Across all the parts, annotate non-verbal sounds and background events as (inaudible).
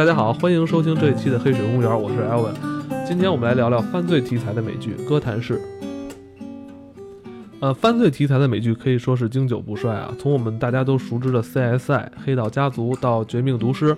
大家好，欢迎收听这一期的《黑水公园》，我是 Elvin。今天我们来聊聊犯罪题材的美剧《哥谭市》。呃，犯罪题材的美剧可以说是经久不衰啊。从我们大家都熟知的 CSI、黑道家族到绝命毒师，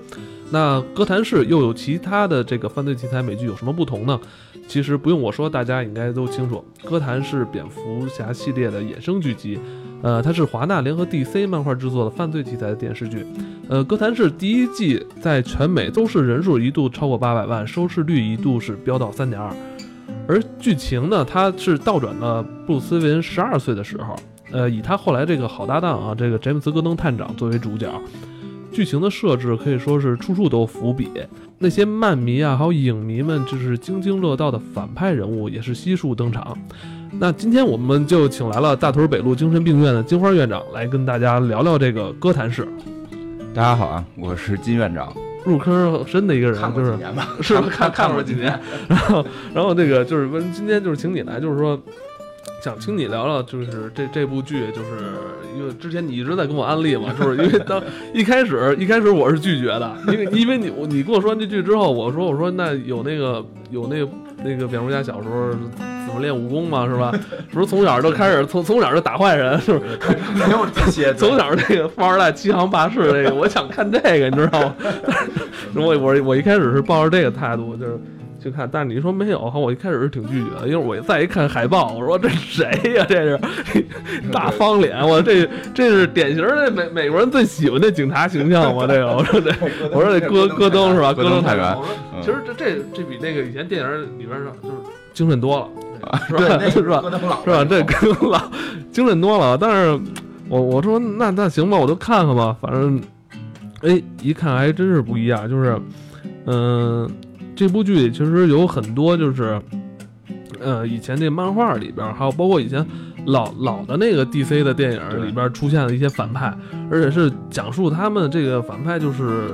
那《哥谭市》又有其他的这个犯罪题材美剧有什么不同呢？其实不用我说，大家应该都清楚，《哥谭市》蝙蝠侠系列的衍生剧集。呃，它是华纳联合 DC 漫画制作的犯罪题材的电视剧。呃，《哥谭市》第一季在全美收视人数一度超过八百万，收视率一度是飙到三点二。而剧情呢，它是倒转了布鲁斯韦恩十二岁的时候，呃，以他后来这个好搭档啊，这个詹姆斯·戈登探长作为主角。剧情的设置可以说是处处都伏笔，那些漫迷啊，还有影迷们就是津津乐道的反派人物也是悉数登场。那今天我们就请来了大屯北路精神病院的金花院长来跟大家聊聊这个哥谭市。大家好啊，我是金院长。入坑深的一个人，就是是看看过几年，(laughs) 然后然后那个就是问今天就是请你来，就是说想听你聊聊，就是这这部剧，就是因为之前你一直在跟我安利嘛，就是因为当一开始一开始我是拒绝的，因为因为你你跟我说那剧之后，我说我说那有那个有那个那个蝙蝠侠小时候怎么练武功嘛，是吧？不是从小就开始从从小就打坏人，是不是？没有这些，从小那个富二代欺行霸市那个，我想看这个，你知道吗？(laughs) 我我我一开始是抱着这个态度，就是去看，但是你说没有，我一开始是挺拒绝的，因为我再一看海报，我说这谁呀？这是 (laughs) 大方脸，我这这是典型的美美国人最喜欢的警察形象吗？这个我说这 (laughs) 我说这戈戈登是吧？戈登太原。其实这这这比那个以前电影里边上就是精神多了。是吧？(laughs) 是吧？是吧？这更老，精神多了。但是，我我说那那行吧，我就看看吧。反正，哎，一看还真是不一样。就是，嗯，这部剧里其实有很多，就是，呃，以前那漫画里边，还有包括以前老老的那个 DC 的电影里边出现的一些反派，而且是讲述他们这个反派就是。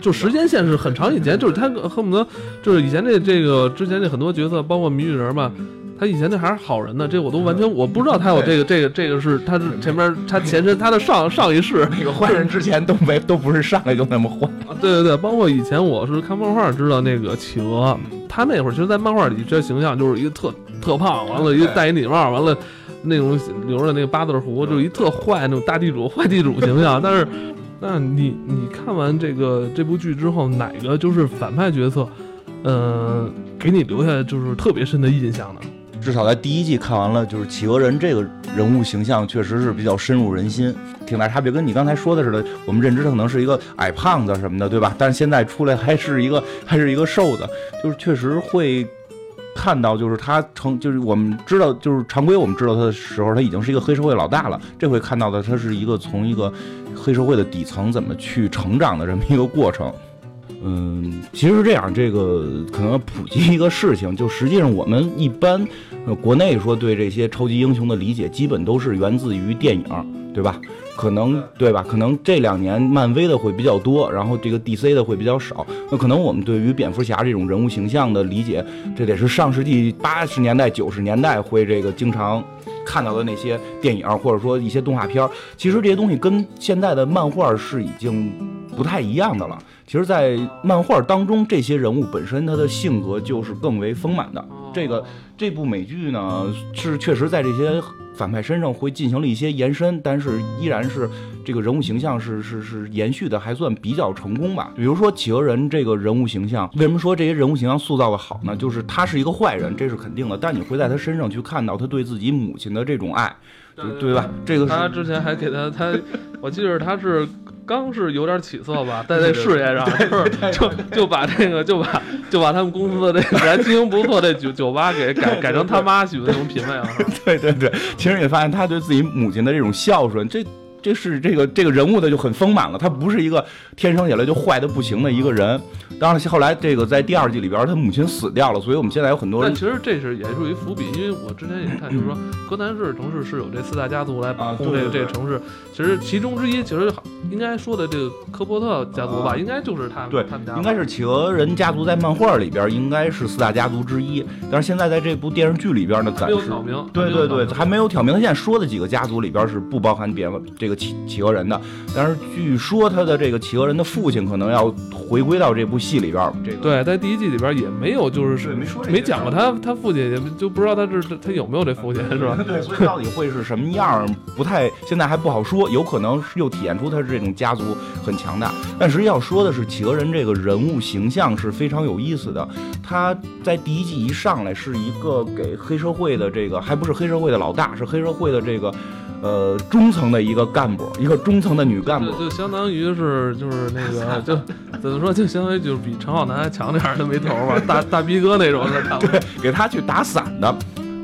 就时间线是很长以前，就是他恨不得就是以前这这个之前这很多角色，包括谜语人吧，他以前那还是好人呢，这我都完全我不知道他有这个这个这个是他是前面他前身他的上上一世那个坏人之前都没都不是上来就那么坏。啊，对对对，包括以前我是看漫画知道那个企鹅，他那会儿其实，在漫画里这形象就是一个特特胖，完了一个戴一礼帽，完了那种留着那个八字胡，就一特坏那种大地主坏地主形象，但是。那你你看完这个这部剧之后，哪个就是反派角色，呃，给你留下就是特别深的印象呢？至少在第一季看完了，就是企鹅人这个人物形象确实是比较深入人心，挺大差别。跟你刚才说的似的，我们认知他可能是一个矮胖子什么的，对吧？(laughs) 但是现在出来还是一个 (laughs) 还是一个瘦的，就是确实会看到，就是他成就是我们知道，就是常规我们知道他的时候，他已经是一个黑社会老大了。这回看到的他是一个从一个。黑社会的底层怎么去成长的这么一个过程，嗯，其实是这样，这个可能普及一个事情，就实际上我们一般，呃，国内说对这些超级英雄的理解，基本都是源自于电影，对吧？可能对吧？可能这两年漫威的会比较多，然后这个 DC 的会比较少。那可能我们对于蝙蝠侠这种人物形象的理解，这得是上世纪八十年代、九十年代会这个经常看到的那些电影，或者说一些动画片。其实这些东西跟现在的漫画是已经不太一样的了。其实，在漫画当中，这些人物本身他的性格就是更为丰满的。这个这部美剧呢，是确实在这些。反派身上会进行了一些延伸，但是依然是这个人物形象是是是延续的，还算比较成功吧。比如说企鹅人这个人物形象，为什么说这些人物形象塑造的好呢？就是他是一个坏人，这是肯定的，但你会在他身上去看到他对自己母亲的这种爱，对吧？这个他之前还给他他，我记得他是。刚是有点起色吧，在这事业上，就就把这个就把就把他们公司的这个还经营不错这酒酒吧给改改成他妈喜欢那种品味 (laughs) 了。对对对，其实你发现他对自己母亲的这种孝顺，这。这是这个这个人物的就很丰满了，他不是一个天生下来就坏的不行的一个人。当然，后来这个在第二季里边，他母亲死掉了，所以我们现在有很多人。但其实这是也属于伏笔，因为我之前也看，就是说哥谭市城市是有这四大家族来把控这个这个城市。其实其中之一，其实应该说的这个科波特家族吧，应该就是他对他们家。应该是企鹅人家族在漫画里边应该是四大家族之一，但是现在在这部电视剧里边呢，暂时挑明。对对对，还没有挑明。他现在说的几个家族里边是不包含别的这个。个企企鹅人的。但是据说他的这个企鹅人的父亲可能要回归到这部戏里边儿。这个对，在第一季里边也没有，就是对没说这没讲过他他父亲，也就不知道他这他有没有这父亲是吧？对，所以到底会是什么样儿，不太现在还不好说，有可能是又体现出他是这种家族很强大。但实际要说的是，企鹅人这个人物形象是非常有意思的。他在第一季一上来是一个给黑社会的这个，还不是黑社会的老大，是黑社会的这个。呃，中层的一个干部，一个中层的女干部就，就相当于是就是那个 (laughs) 就怎么说，就相当于就是比陈浩南还强点儿的没头儿吧，大 (laughs) 大逼哥那种的差不多。给他去打散的。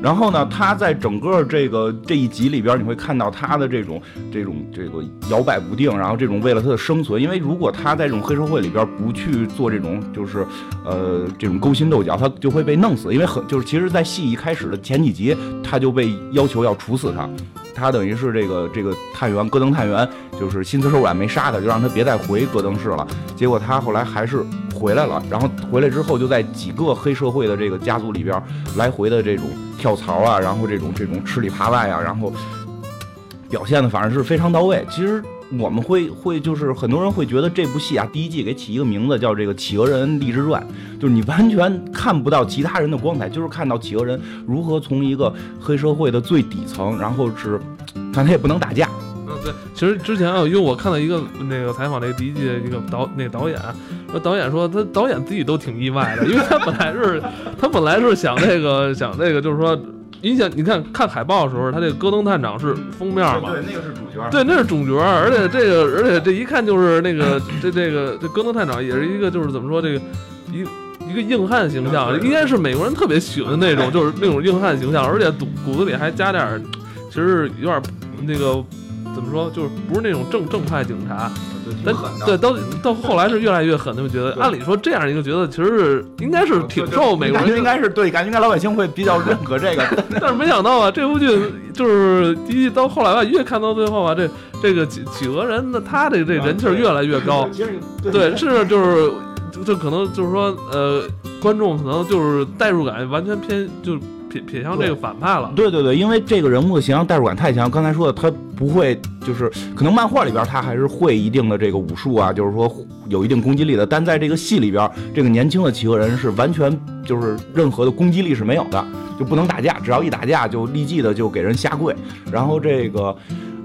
然后呢，他在整个这个这一集里边，你会看到他的这种这种这个摇摆不定，然后这种为了他的生存，因为如果他在这种黑社会里边不去做这种就是呃这种勾心斗角，他就会被弄死。因为很就是其实，在戏一开始的前几集，他就被要求要处死他。他等于是这个这个探员戈登探员，就是心慈手软没杀他，就让他别再回戈登市了。结果他后来还是回来了，然后回来之后就在几个黑社会的这个家族里边来回的这种跳槽啊，然后这种这种吃里扒外啊，然后表现的反正是非常到位。其实我们会会就是很多人会觉得这部戏啊，第一季给起一个名字叫这个《企鹅人励志传》，就是你完全看不到其他人的光彩，就是看到企鹅人如何从一个黑社会的最底层，然后是 (laughs) 反正也不能打架，嗯，对，其实之前啊，因为我看到一个那个采访，那个第一季的一个导那个导演，说导演说他导演自己都挺意外的，因为他本来是他本来是想那个想那个就是说，你想你看看海报的时候，他这个戈登探长是封面嘛，那个是主角对，那是主角，而且这个，而且这一看就是那个，这这个这戈登探长也是一个，就是怎么说这个一一个硬汉形象，应该是美国人特别喜欢的那种，就是那种硬汉形象，而且骨骨子里还加点，其实有点那个怎么说，就是不是那种正正派警察，但对到到后来是越来越狠，他们觉得，按理说这样一个角色其实是应该是挺受美国人应该是对，感觉应该老百姓会比较认可这个。(laughs) 但是没想到啊，这部剧就是第一到后来吧，越看到最后啊，这这个企企鹅人呢，他的这人气越来越高。对，是就是就就可能就是说，呃，观众可能就是代入感完全偏就撇撇向这个反派了。对对对，因为这个人物的形象代入感太强。刚才说的，他不会就是可能漫画里边他还是会一定的这个武术啊，就是说有一定攻击力的，但在这个戏里边，这个年轻的企鹅人是完全就是任何的攻击力是没有的，就不能打架，只要一打架就立即的就给人下跪。然后这个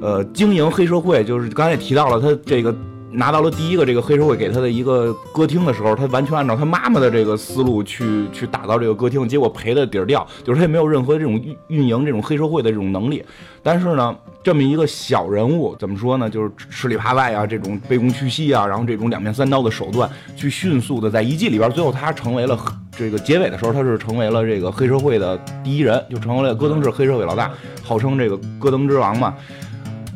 呃经营黑社会，就是刚才也提到了他这个。拿到了第一个这个黑社会给他的一个歌厅的时候，他完全按照他妈妈的这个思路去去打造这个歌厅，结果赔的底儿掉，就是他也没有任何这种运运营这种黑社会的这种能力。但是呢，这么一个小人物，怎么说呢？就是吃里扒外啊，这种卑躬屈膝啊，然后这种两面三刀的手段，去迅速的在一季里边，最后他成为了这个结尾的时候，他是成为了这个黑社会的第一人，就成为了戈登市黑社会老大，号称这个戈登之王嘛。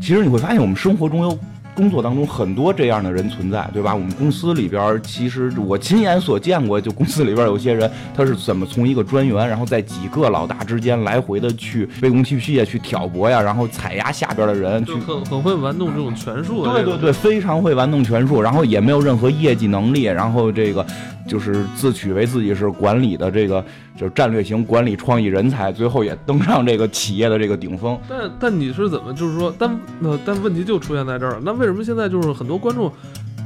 其实你会发现，我们生活中有工作当中很多这样的人存在，对吧？我们公司里边，其实我亲眼所见过，就公司里边有些人，他是怎么从一个专员，然后在几个老大之间来回的去卑躬屈膝呀，去挑拨呀，然后踩压下边的人，去就很很会玩弄这种权术的。对对对，非常会玩弄权术，然后也没有任何业绩能力，然后这个就是自诩为自己是管理的这个就是战略型管理创意人才，最后也登上这个企业的这个顶峰。但但你是怎么就是说，但呃但问题就出现在这儿了。那为什么现在就是很多观众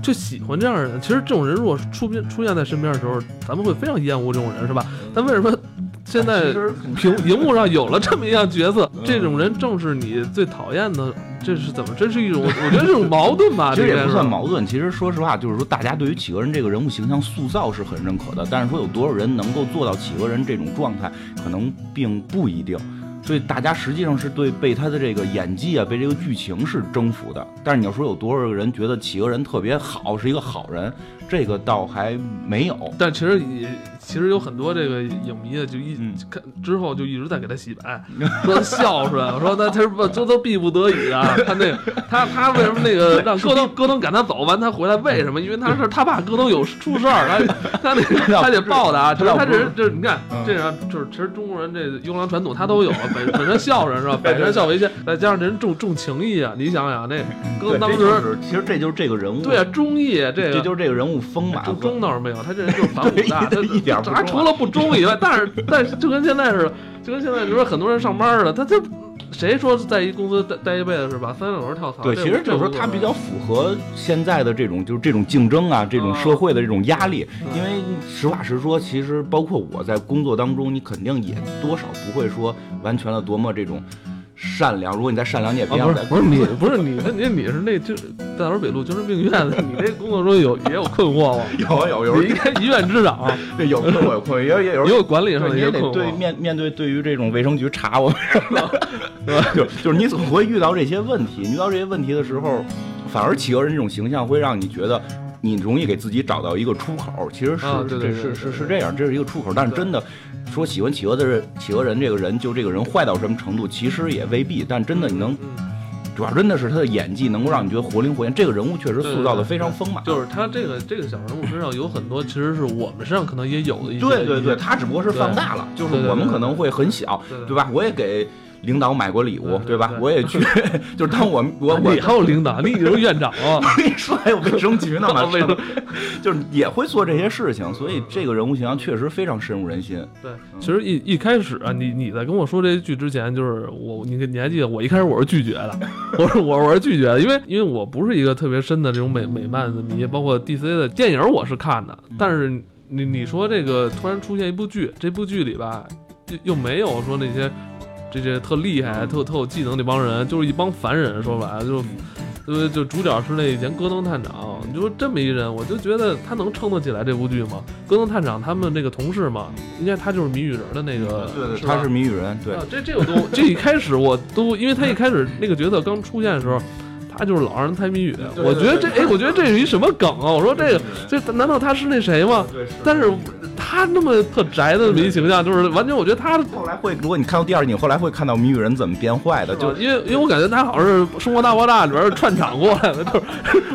就喜欢这样的人？其实这种人如果出边出现在身边的时候，咱们会非常厌恶这种人，是吧？但为什么现在屏荧幕上有了这么一样角色，这种人正是你最讨厌的？这是怎么？这是一种我觉得这种矛盾吧？(laughs) 其实也不算矛盾。其实说实话，就是说大家对于企鹅人这个人物形象塑造是很认可的，但是说有多少人能够做到企鹅人这种状态，可能并不一定。所以大家实际上是对被他的这个演技啊，被这个剧情是征服的。但是你要说有多少个人觉得企鹅人特别好，是一个好人，这个倒还没有。但其实也其实有很多这个影迷啊，就一嗯看之后就一直在给他洗白，(laughs) 说他孝顺，我说那他是不这都逼不得已 (laughs) 的。他那个他他为什么那个让戈登 (laughs) 戈登赶他走完他回来为什么？因为他是他怕戈登有出事儿，他他那个他得报答。其实他这人就是你看嗯这样就是其实中国人这优良传统他都有，本本身孝顺是吧？百善孝为先，再加上这人重重情义啊，你想想那戈，登当时是其实这就是这个人物，对啊忠义这这个。就是这个人物丰满中和 (laughs) 中倒是没有，他这人就是反 (laughs) 骨大，他一点儿不忠啊他除了不忠以外，但是但是就跟现在似的，就跟现在就说很多人上班似的，他就谁说在一公司待待一辈子是吧？三天两头跳槽。对，其实就是说他比较符合现在的这种就是这种竞争啊，这种社会的这种压力。因为实话实说，其实包括我在工作当中，你肯定也多少不会说完全的多么这种。善良，如果你再善良，你也别不是不是你不是你，(laughs) 你你是那就大屯北路精神病院的，你这工作中有也有困惑吗？有 (laughs) 有有，你应该医院之长，(laughs) 对，有困惑有困惑，也也有也有管理上的也得对面面对对于这种卫生局查我们，就就是你总会遇到这些问题，遇到这些问题的时候，反而企鹅人这种形象会让你觉得。你容易给自己找到一个出口，其实是对是是是这样，这是一个出口。但是真的说喜欢企鹅的人，企鹅人这个人，就这个人坏到什么程度，其实也未必。但真的你能，主要真的是他的演技能够让你觉得活灵活现。这个人物确实塑造的非常丰满。就是他这个这个小人物身上有很多，其实是我们身上可能也有的一些。对对对，他只不过是放大了，就是我们可能会很小，对吧？我也给。领导买过礼物，对吧？我也去，(laughs) 就是当我我我还有领导，你是院长啊？我跟你说，还有卫生局呢嘛？(laughs) (laughs) 就是也会做这些事情，所以这个人物形象确实非常深入人心。对，其实一一开始啊，你你在跟我说这句之前，就是我你你还记得我一开始我是拒绝的，我说我我是拒绝的，因为因为我不是一个特别深的这种美美漫的迷，包括 DC 的电影我是看的，但是你你说这个突然出现一部剧，这部剧里吧又又没有说那些。这些特厉害、特特有技能那帮人，就是一帮凡人。说白了，就，呃，就主角是那以前戈登探长。你说这么一人，我就觉得他能撑得起来这部剧吗？戈登探长他们那个同事嘛，应该他就是谜语人的那个，对对，他是谜语人。对，这这个都，这一开始我都，因为他一开始那个角色刚出现的时候。他就是老让人猜谜语，我觉得这哎，我觉得这是一什么梗啊？我说这个，这难道他是那谁吗？但是他那么特宅的迷形象，就是完全，我觉得他后来会，如果你看到第二你，后来会看到谜语人怎么变坏的，就因为因为我感觉他好像是《生活大爆炸》里边串场过来的，(laughs) 就是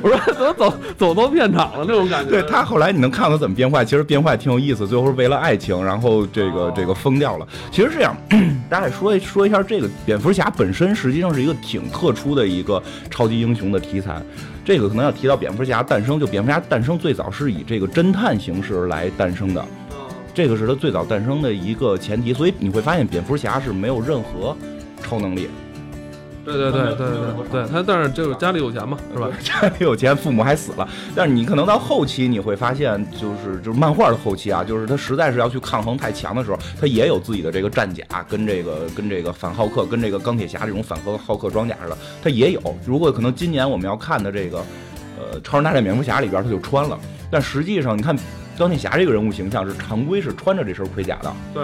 我说怎么走走到片场了那种感觉。对他后来你能看到怎么变坏，其实变坏挺有意思，最后是为了爱情，然后这个这个疯掉了。其实这样，(clears throat) 大家说一说一下这个蝙蝠侠本身实际上是一个挺特殊的一个超。级英雄的题材，这个可能要提到蝙蝠侠诞生。就蝙蝠侠诞生最早是以这个侦探形式来诞生的，这个是他最早诞生的一个前提。所以你会发现，蝙蝠侠是没有任何超能力。对对对对对对，他但是就是家里有钱嘛，是吧？(laughs) 家里有钱，父母还死了。但是你可能到后期你会发现，就是就是漫画的后期啊，就是他实在是要去抗衡太强的时候，他也有自己的这个战甲，跟这个跟这个反浩克，跟这个钢铁侠这种反和浩克装甲似的，他也有。如果可能今年我们要看的这个，呃，超人大战蝙蝠侠里边他就穿了。但实际上你看钢铁侠这个人物形象是常规是穿着这身盔甲的。对。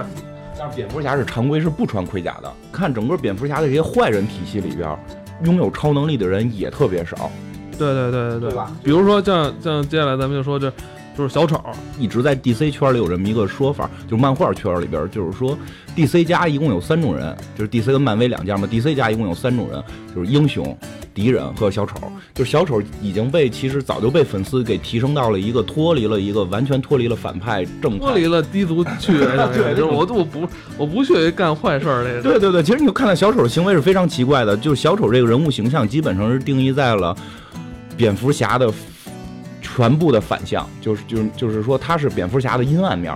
但是蝙蝠侠是常规是不穿盔甲的。看整个蝙蝠侠的这些坏人体系里边，拥有超能力的人也特别少。对对对对对吧。比如说像像接下来咱们就说这。就是小丑一直在 DC 圈里有这么一个说法，就漫画圈里边，就是说 DC 家一共有三种人，就是 DC 跟漫威两家嘛，DC 家一共有三种人，就是英雄、敌人和小丑。就是小丑已经被其实早就被粉丝给提升到了一个脱离了一个完全脱离了反派正脱离了低俗趣味，(laughs) 对，就是我我不我不屑于干坏事儿那个。对对对，其实你看到小丑的行为是非常奇怪的，就是小丑这个人物形象基本上是定义在了蝙蝠侠的。全部的反向，就是就是就是说，他是蝙蝠侠的阴暗面。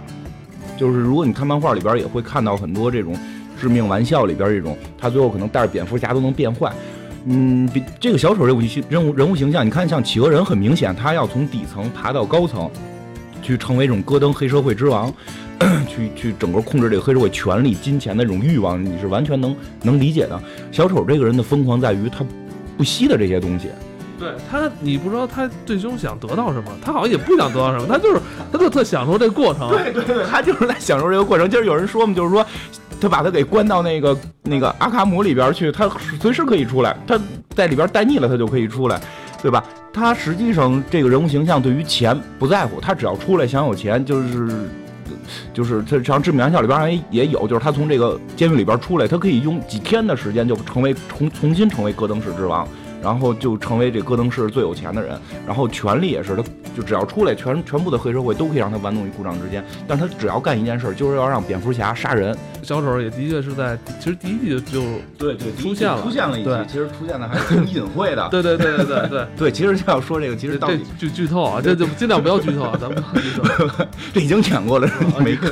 就是如果你看漫画里边，也会看到很多这种致命玩笑里边这种，他最后可能带着蝙蝠侠都能变坏。嗯，比这个小丑人物形人物人物形象，你看像企鹅人，很明显他要从底层爬到高层，去成为这种戈登黑社会之王，(coughs) 去去整个控制这个黑社会权力、金钱的这种欲望，你是完全能能理解的。小丑这个人的疯狂在于他不惜的这些东西。对他，你不知道他最终想得到什么，他好像也不想得到什么，他就是，他就特享受这过程。对对对，他就是在享受这个过程。就是有人说嘛，就是说，他把他给关到那个那个阿卡姆里边去，他随时可以出来，他在里边待腻了，他就可以出来，对吧？他实际上这个人物形象对于钱不在乎，他只要出来想有钱，就是就是他像《致命玩笑》里边也有，就是他从这个监狱里边出来，他可以用几天的时间就成为重重新成为戈登市之王。然后就成为这戈登市最有钱的人，然后权力也是他，就只要出来，全全部的黑社会都可以让他玩弄于股掌之间。但是他只要干一件事，就是要让蝙蝠侠杀人。小丑也的确是在，其实第一季就对对出现了，出现了一集，其实出现的还挺隐晦的。(laughs) 对对对对对对 (laughs) 对，其实就要说这个，其实这剧剧透啊，这就尽量不要剧透啊，(laughs) 咱们剧透。这已经讲过了，你没看？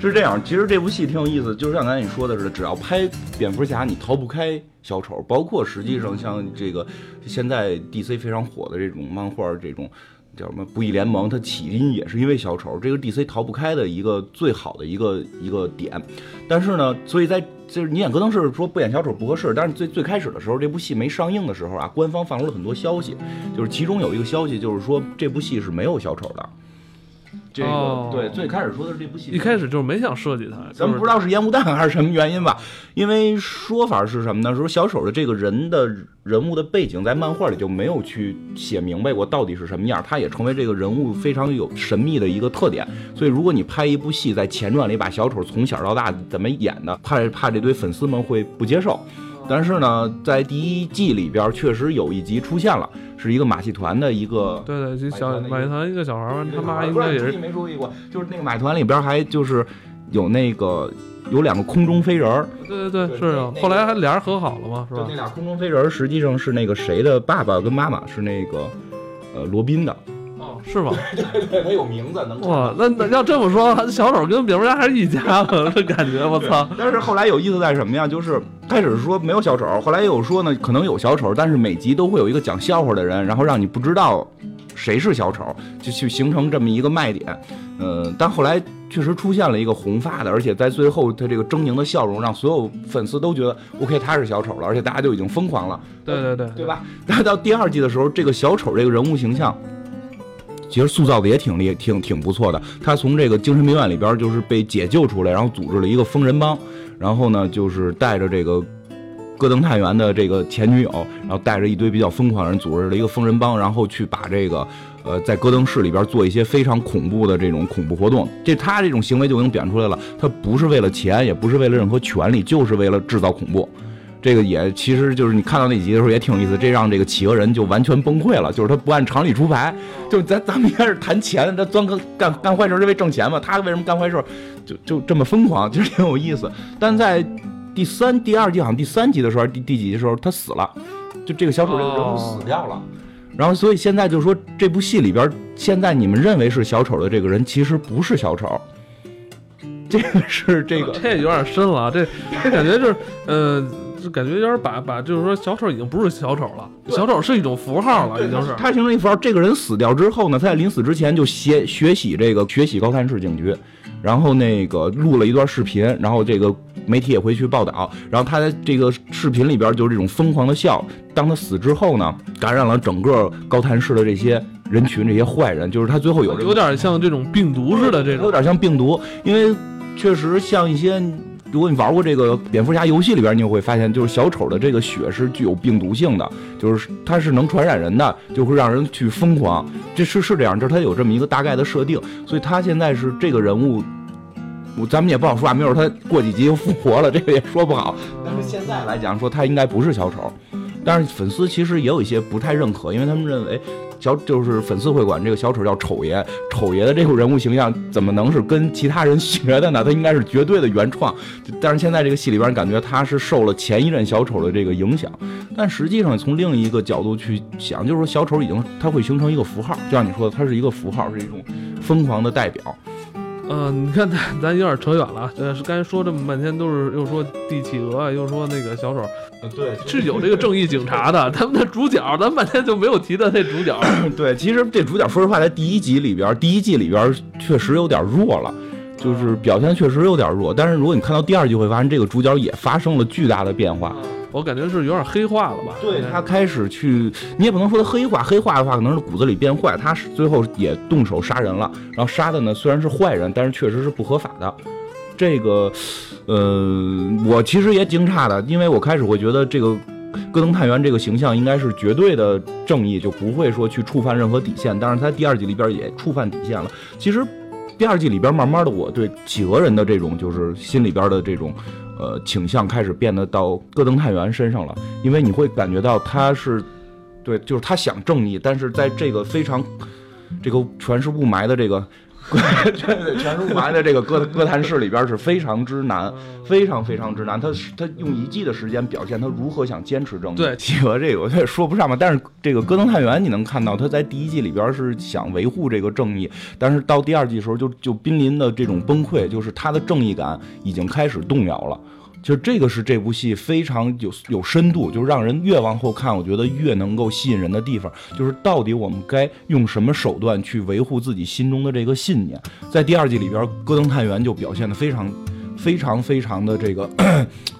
是这样，其实这部戏挺有意思，就是像刚才你说的似的，只要拍蝙蝠侠，你逃不开小丑。包括实际上像这个现在 DC 非常火的这种漫画，这种。叫什么？不义联盟，它起因也是因为小丑，这个 DC 逃不开的一个最好的一个一个点。但是呢，所以在就是你演戈登是说不演小丑不合适。但是最最开始的时候，这部戏没上映的时候啊，官方放出了很多消息，就是其中有一个消息就是说这部戏是没有小丑的。这个对，最开始说的是这部戏，一开始就是没想设计它，咱们不知道是烟雾弹还是什么原因吧。因为说法是什么呢？说小丑的这个人的人物的背景在漫画里就没有去写明白过到底是什么样，他也成为这个人物非常有神秘的一个特点。所以如果你拍一部戏，在前传里把小丑从小到大怎么演的，怕怕这堆粉丝们会不接受。但是呢，在第一季里边确实有一集出现了，是一个马戏团的一个，对对，就小马戏团一个小孩儿，他妈应该也是没注意过，就是那个马戏团里边还就是有那个有两个空中飞人儿，对对对，是啊，后来还俩人和好了嘛，是吧？那俩空中飞人实际上是那个谁的爸爸跟妈妈是那个呃罗宾的。是吗？对 (laughs) 对，他有名字能哇，那那要这么说，小丑跟蝙蝠侠还是一家子，(laughs) 这感觉我操！但是后来有意思在什么呀？就是开始说没有小丑，后来又说呢，可能有小丑，但是每集都会有一个讲笑话的人，然后让你不知道谁是小丑，就去形成这么一个卖点。嗯，但后来确实出现了一个红发的，而且在最后他这个狰狞的笑容让所有粉丝都觉得 OK，他是小丑了，而且大家就已经疯狂了。对对对，对吧？但到第二季的时候，这个小丑这个人物形象。其实塑造的也挺厉，挺挺不错的。他从这个精神病院里边就是被解救出来，然后组织了一个疯人帮，然后呢就是带着这个戈登探员的这个前女友，然后带着一堆比较疯狂的人组织了一个疯人帮，然后去把这个呃在戈登市里边做一些非常恐怖的这种恐怖活动。这他这种行为就已经表现出来了，他不是为了钱，也不是为了任何权利，就是为了制造恐怖。这个也其实就是你看到那集的时候也挺有意思，这让这个企鹅人就完全崩溃了，就是他不按常理出牌，就咱咱们应该是谈钱，他钻个干干坏事是为挣钱嘛，他为什么干坏事就就 (laughs) 这么疯狂，就是挺有意思。但在第三、第二季好像第三集的时候，第第几集的时候他死了，就这个小丑这个人物死掉了，然后所以现在就是说这部戏里边，现在你们认为是小丑的这个人其实不是小丑，(laughs) 这个是这个这有点深了，这这感觉就是呃。就感觉有点把把，就是说小丑已经不是小丑了，小丑是一种符号了，已经是。他形成一符号。这个人死掉之后呢，他在临死之前就学学习这个学习高谭市警局，然后那个录了一段视频，然后这个媒体也会去报道。然后他在这个视频里边就是这种疯狂的笑。当他死之后呢，感染了整个高谭市的这些人群，这些坏人，就是他最后有有点像这种病毒似的这种，有点像病毒，因为确实像一些。如果你玩过这个蝙蝠侠游戏里边，你就会发现，就是小丑的这个血是具有病毒性的，就是它是能传染人的，就会让人去疯狂。这是是这样，就是他有这么一个大概的设定，所以他现在是这个人物，咱们也不好说啊，没准他过几集又复活了，这个也说不好。但是现在来讲，说他应该不是小丑，但是粉丝其实也有一些不太认可，因为他们认为。小就是粉丝会管这个小丑叫丑爷，丑爷的这个人物形象怎么能是跟其他人学的呢？他应该是绝对的原创。但是现在这个戏里边感觉他是受了前一任小丑的这个影响。但实际上从另一个角度去想，就是说小丑已经他会形成一个符号，就像你说的，他是一个符号，是一种疯狂的代表。嗯，你看咱咱有点扯远了，呃，是刚才说这么半天都是又说帝企鹅，又说那个小丑，对，是有这个正义警察的，他们的主角，咱半天就没有提到那主角。(clears throat) 对，其实这主角说实话，在第一集里边，第一季里边确实有点弱了，就是表现确实有点弱。但是如果你看到第二季，会发现这个主角也发生了巨大的变化。我感觉是有点黑化了吧？对他开始去，你也不能说他黑化，黑化的话可能是骨子里变坏。他是最后也动手杀人了，然后杀的呢虽然是坏人，但是确实是不合法的。这个，呃，我其实也惊诧的，因为我开始会觉得这个戈登探员这个形象应该是绝对的正义，就不会说去触犯任何底线。但是他第二季里边也触犯底线了。其实第二季里边慢慢的，我对企鹅人的这种就是心里边的这种。呃，倾向开始变得到戈登探员身上了，因为你会感觉到他是，对，就是他想正义，但是在这个非常这个全是雾霾的这个。(laughs) 对对，全是雾霾的这个歌歌坛市里边是非常之难，非常非常之难。他他用一季的时间表现他如何想坚持正义。对，企鹅这个我也说不上吧。但是这个戈登探员你能看到他在第一季里边是想维护这个正义，但是到第二季的时候就就濒临的这种崩溃，就是他的正义感已经开始动摇了。就这个是这部戏非常有有深度，就是让人越往后看，我觉得越能够吸引人的地方，就是到底我们该用什么手段去维护自己心中的这个信念。在第二季里边，戈登探员就表现的非常、(laughs) 非常、非常的这个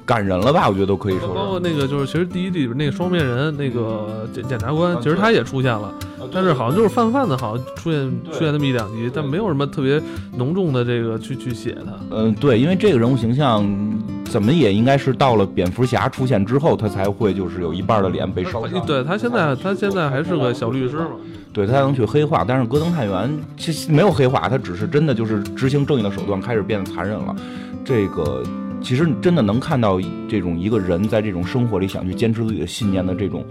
感人了吧？我觉得都可以说。包括那个就是，其实第一季里边那个双面人那个检检察官，其实他也出现了，但是好像就是泛泛的，好像出现出现那么一两集，但没有什么特别浓重的这个去去写他。嗯，对，因为这个人物形象。怎么也应该是到了蝙蝠侠出现之后，他才会就是有一半的脸被烧伤。对他现在，他现在还是个小律师嘛。对他能去黑化，但是戈登探员其实没有黑化，他只是真的就是执行正义的手段开始变得残忍了。这个其实真的能看到这种一个人在这种生活里想去坚持自己的信念的这种，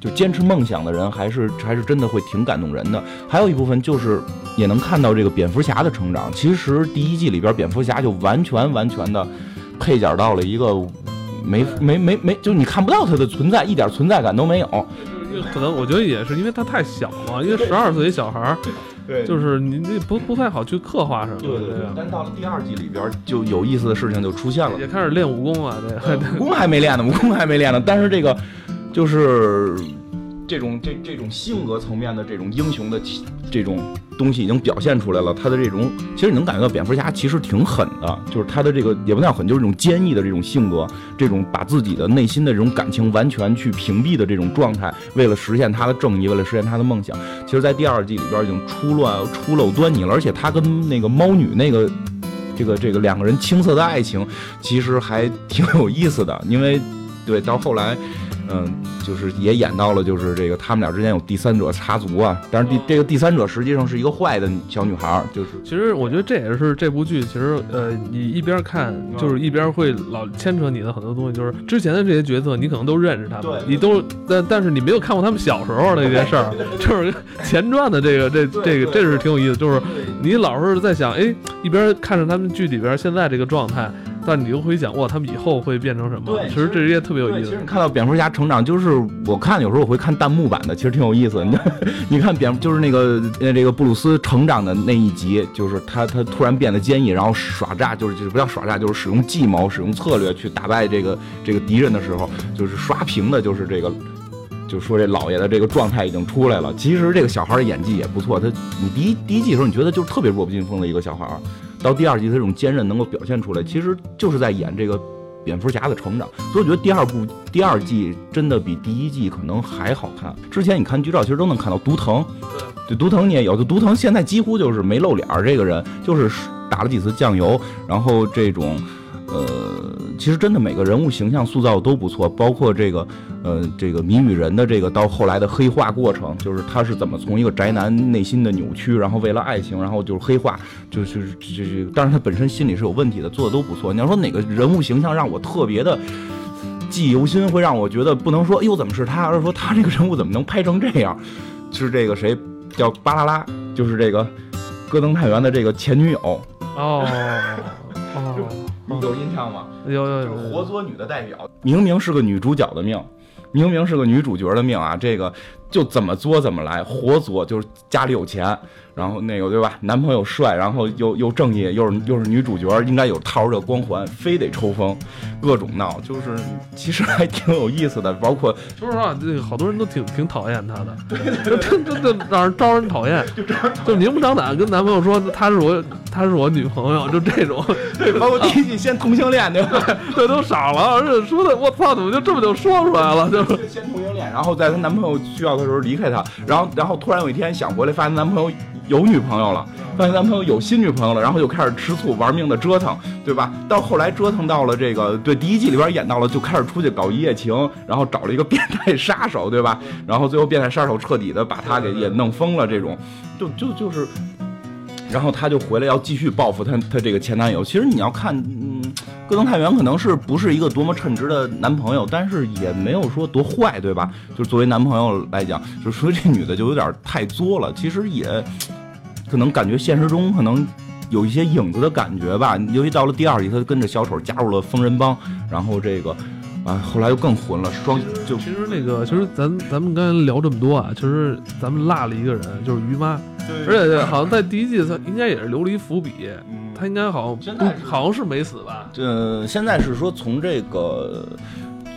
就坚持梦想的人，还是还是真的会挺感动人的。还有一部分就是也能看到这个蝙蝠侠的成长。其实第一季里边蝙蝠侠就完全完全的。配角到了一个没没没没，就你看不到他的存在，一点存在感都没有。可能我觉得也是因为他太小了，因为十二岁小孩儿，对，就是你那不不太好去刻画什么。对对对。但到了第二季里边，就有意思的事情就出现了，也开始练武功了。对，武功还没练呢，武功还没练呢。但是这个就是这种这这种性格层面的这种英雄的这种。东西已经表现出来了，他的这种其实你能感觉到蝙蝠侠其实挺狠的，就是他的这个也不叫狠，就是这种坚毅的这种性格，这种把自己的内心的这种感情完全去屏蔽的这种状态，为了实现他的正义，为了实现他的梦想，其实，在第二季里边已经出乱出露端倪了，而且他跟那个猫女那个这个这个两个人青涩的爱情，其实还挺有意思的，因为对到后来。嗯，就是也演到了，就是这个他们俩之间有第三者插足啊。但是第这个第三者实际上是一个坏的小女孩，就是。其实我觉得这也是这部剧，其实呃，你一边看就是一边会老牵扯你的很多东西，就是之前的这些角色你可能都认识他们，你都但但是你没有看过他们小时候的一些事儿，就是前传的这个这这个这是挺有意思，就是你老是在想，哎，一边看着他们剧里边现在这个状态。但你又会想，哇，他们以后会变成什么？对，其实这些特别有意思。其实你看到蝙蝠侠成长，就是我看有时候我会看弹幕版的，其实挺有意思。你 (laughs) 你看蝙，就是那个呃这个布鲁斯成长的那一集，就是他他突然变得坚毅，然后耍诈，就是就是不叫耍诈，就是使用计谋、使用策略去打败这个这个敌人的时候，就是刷屏的，就是这个，就说这老爷的这个状态已经出来了。其实这个小孩的演技也不错，他你第一第一季的时候你觉得就是特别弱不禁风的一个小孩。到第二季，他这种坚韧能够表现出来，其实就是在演这个蝙蝠侠的成长。所以我觉得第二部、第二季真的比第一季可能还好看。之前你看剧照，其实都能看到毒藤，对，毒藤你也有。就毒藤现在几乎就是没露脸儿，这个人就是打了几次酱油，然后这种。呃，其实真的每个人物形象塑造都不错，包括这个，呃，这个谜语人的这个到后来的黑化过程，就是他是怎么从一个宅男内心的扭曲，然后为了爱情，然后就是黑化，就是这这，但是他本身心里是有问题的，做的都不错。你要说哪个人物形象让我特别的记忆犹新，会让我觉得不能说，哎呦怎么是他，而是说他这个人物怎么能拍成这样？是这个谁叫巴拉拉，就是这个戈登探员的这个前女友哦哦。有印象吗？有有有，活捉女的代表，明明是个女主角的命，明明是个女主角的命啊，这个。就怎么作怎么来，活作就是家里有钱，然后那个对吧？男朋友帅，然后又又正义，又是又是女主角，应该有套这光环，非得抽风，各种闹，就是其实还挺有意思的。包括 (laughs) 说实话，这个好多人都挺挺讨厌他的，就就就让人招人讨厌，就就明目张胆跟男朋友说她是我她是我女朋友，就这种。对，包括第一季先同性恋，对吧？对，都傻了，而且说的我操，怎么就这么就说出来了？就是先同性恋，然后在她男朋友需要。的时候离开他，然后然后突然有一天想回来，发现男朋友有女朋友了，发现男朋友有新女朋友了，然后就开始吃醋玩命的折腾，对吧？到后来折腾到了这个，对第一季里边演到了，就开始出去搞一夜情，然后找了一个变态杀手，对吧？然后最后变态杀手彻底的把他给也弄疯了，这种就就就是然后他就回来要继续报复他他这个前男友。其实你要看，戈登太原可能是不是一个多么称职的男朋友，但是也没有说多坏，对吧？就是作为男朋友来讲，就说这女的就有点太作了。其实也可能感觉现实中可能有一些影子的感觉吧。尤其到了第二集，他跟着小丑加入了疯人帮，然后这个。啊，后来又更混了，双就其实那个，其实咱咱们刚才聊这么多啊，其实咱们落了一个人，就是于妈，而且好像在第一季，他应该也是留了一伏笔，他应该好像好像是没死吧？这现在是说从这个。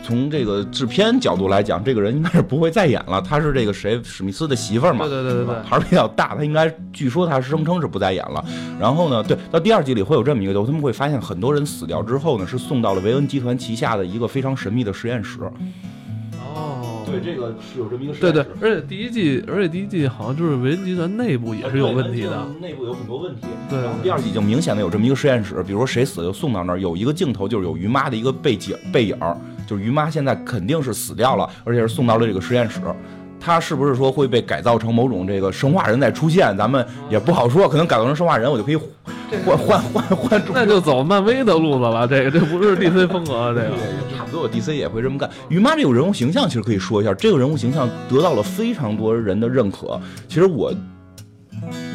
从这个制片角度来讲，这个人应该是不会再演了。他是这个谁史密斯的媳妇儿嘛？对对对对对，还是比较大。他应该据说他声称是不再演了。然后呢，对，到第二季里会有这么一个，他们会发现很多人死掉之后呢，是送到了维恩集团旗下的一个非常神秘的实验室。哦，对，这个是有这么一个。对对，而且第一季，而且第一季好像就是维恩集团内部也是有问题的，内部有很多问题。对，第二季已经明显的有这么一个实验室，比如说谁死就送到那儿，有一个镜头就是有于妈的一个背景背影。就是于妈现在肯定是死掉了，而且是送到了这个实验室。她是不是说会被改造成某种这个生化人再出现？咱们也不好说。可能改造成生化人，我就可以换换换换。那就走漫威的路子了。这个这不是 DC 风格，这个差不多 DC 也会这么干。于妈这个人物形象其实可以说一下，这个人物形象得到了非常多人的认可。其实我。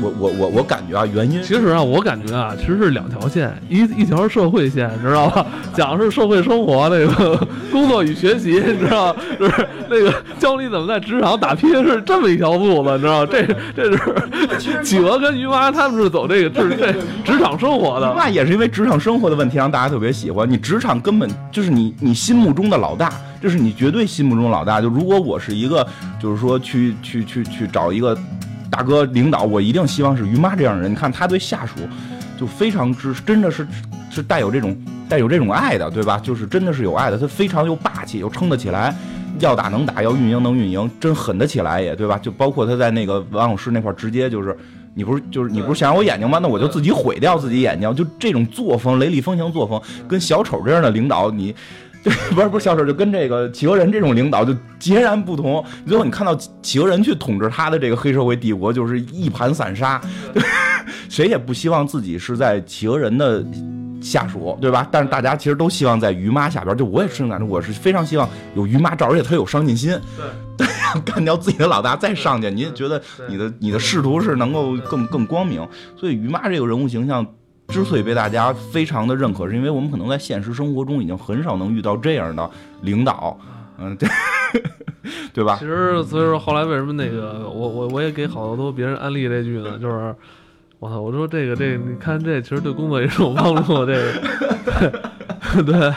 我我我我感觉啊，原因其实啊，我感觉啊，其实是两条线，一一条社会线，知道吧？讲的是社会生活那个工作与学习，你知道，就是那个教你怎么在职场打拼，是这么一条路子，你知道？这这是企鹅跟鱼妈他们是走这个职这职场生活的，那也是因为职场生活的问题让大家特别喜欢。你职场根本就是你你心目中的老大，这是你绝对心目中老大。就如果我是一个，就是说去去去去找一个。大哥，领导，我一定希望是于妈这样的人。你看他对下属就非常之，真的是是带有这种带有这种爱的，对吧？就是真的是有爱的。他非常又霸气又撑得起来，要打能打，要运营能运营，真狠得起来也，对吧？就包括他在那个王老师那块直接就是，你不是就是你不是想要我眼睛吗？那我就自己毁掉自己眼睛。就这种作风，雷厉风行作风，跟小丑这样的领导你。不是不是小丑，就跟这个企鹅人这种领导就截然不同。最后你看到企鹅人去统治他的这个黑社会帝国，就是一盘散沙。(laughs) 谁也不希望自己是在企鹅人的下属，对吧？但是大家其实都希望在于妈下边。就我也是感觉，我是非常希望有于妈罩，而且他有上进心，(laughs) 对，干掉自己的老大再上去。你也觉得你的你的仕途是能够更更光明。所以于妈这个人物形象。之所以被大家非常的认可，是因为我们可能在现实生活中已经很少能遇到这样的领导，嗯，对，(laughs) 对吧？其实，所以说后来为什么那个我我我也给好多别人安利这句呢？就是我操，我说这个这你看这其实对工作也是有帮助，这个 (laughs)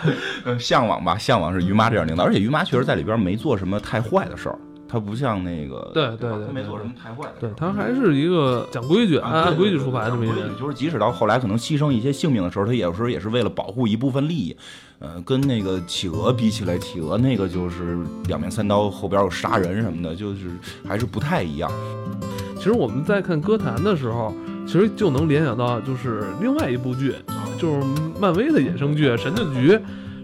对，向往吧，向往是于妈这样领导，而且于妈确实在里边没做什么太坏的事儿。他不像那个，对对对，他没做什么太坏的。对他还是一个讲规矩、按规矩出牌这么一人。就是即使到后来可能牺牲一些性命的时候，他有时候也是为了保护一部分利益。呃，跟那个企鹅比起来，企鹅那个就是两面三刀，后边有杀人什么的，就是还是不太一样。其实我们在看歌坛的时候，其实就能联想到就是另外一部剧，就是漫威的衍生剧《神盾局》。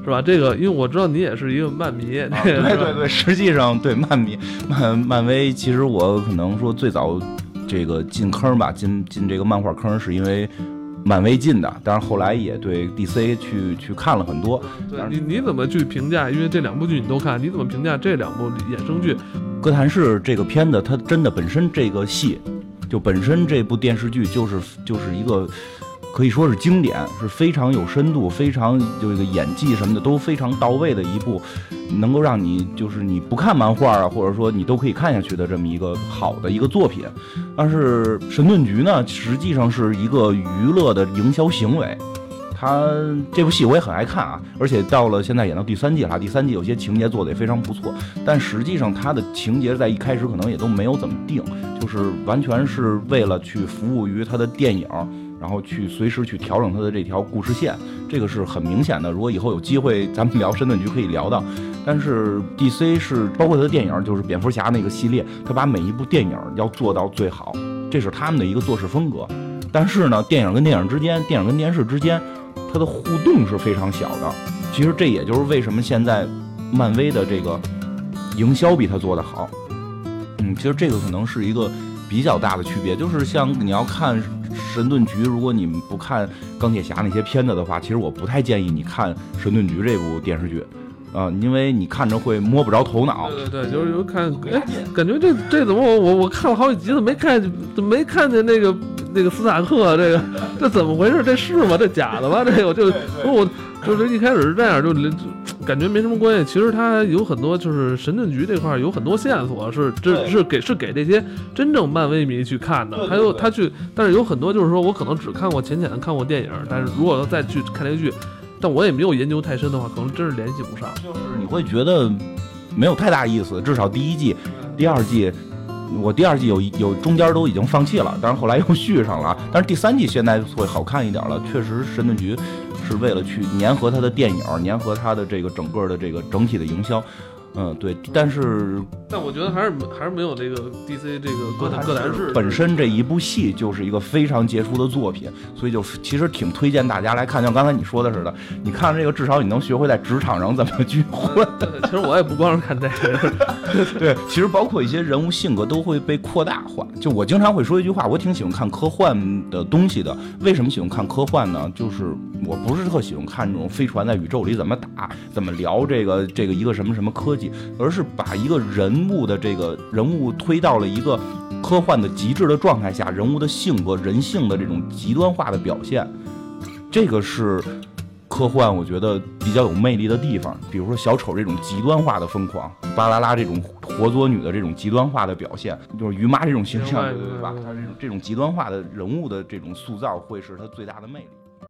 是吧？这个，因为我知道你也是一个漫迷。(laughs) 对对对，实际上对漫迷漫漫威，其实我可能说最早这个进坑吧，进进这个漫画坑是因为漫威进的，但是后来也对 DC 去去看了很多。对，你你怎么去评价？因为这两部剧你都看，你怎么评价这两部衍生剧？哥谭市这个片子，它真的本身这个戏，就本身这部电视剧就是就是一个。可以说是经典，是非常有深度，非常就这个演技什么的都非常到位的一部，能够让你就是你不看漫画啊，或者说你都可以看下去的这么一个好的一个作品。但是《神盾局》呢，实际上是一个娱乐的营销行为。它这部戏我也很爱看啊，而且到了现在演到第三季了，第三季有些情节做的也非常不错。但实际上它的情节在一开始可能也都没有怎么定，就是完全是为了去服务于它的电影。然后去随时去调整它的这条故事线，这个是很明显的。如果以后有机会，咱们聊神盾局可以聊到。但是 DC 是包括它的电影，就是蝙蝠侠那个系列，他把每一部电影要做到最好，这是他们的一个做事风格。但是呢，电影跟电影之间，电影跟电视之间，它的互动是非常小的。其实这也就是为什么现在漫威的这个营销比它做得好。嗯，其实这个可能是一个比较大的区别，就是像你要看。神盾局，如果你们不看钢铁侠那些片子的话，其实我不太建议你看神盾局这部电视剧。啊，因为你看着会摸不着头脑。对对对，就是有看，哎，感觉这这怎么我我我看了好几集，怎么没看怎么没看见那个那个斯塔克？这个这怎么回事？这是吗？这假的吗？这个我就我就是一开始是这样，就感觉没什么关系。其实它有很多，就是神盾局这块有很多线索，是这是给是给这些真正漫威迷去看的。还有他去，但是有很多就是说我可能只看过浅浅的看过电影，但是如果再去看这个剧。但我也没有研究太深的话，可能真是联系不上。就是你会觉得没有太大意思，至少第一季、第二季，我第二季有有中间都已经放弃了，但是后来又续上了。但是第三季现在会好看一点了，确实神盾局是为了去粘合他的电影，粘合他的这个整个的这个整体的营销。嗯，对，但是但我觉得还是还是没有这个 DC 这个哥谭哥谭市本身这一部戏就是一个非常杰出的作品，所以就其实挺推荐大家来看。像刚才你说的似的，你看这个至少你能学会在职场上怎么聚会。其实我也不光是看这个，(laughs) 对，其实包括一些人物性格都会被扩大化。就我经常会说一句话，我挺喜欢看科幻的东西的。为什么喜欢看科幻呢？就是我不是特喜欢看这种飞船在宇宙里怎么打，怎么聊这个这个一个什么什么科技。而是把一个人物的这个人物推到了一个科幻的极致的状态下，人物的性格、人性的这种极端化的表现，这个是科幻我觉得比较有魅力的地方。比如说小丑这种极端化的疯狂，巴啦啦这种活捉女的这种极端化的表现，就是于妈这种形象，对吧？她这种这种极端化的人物的这种塑造，会是她最大的魅力。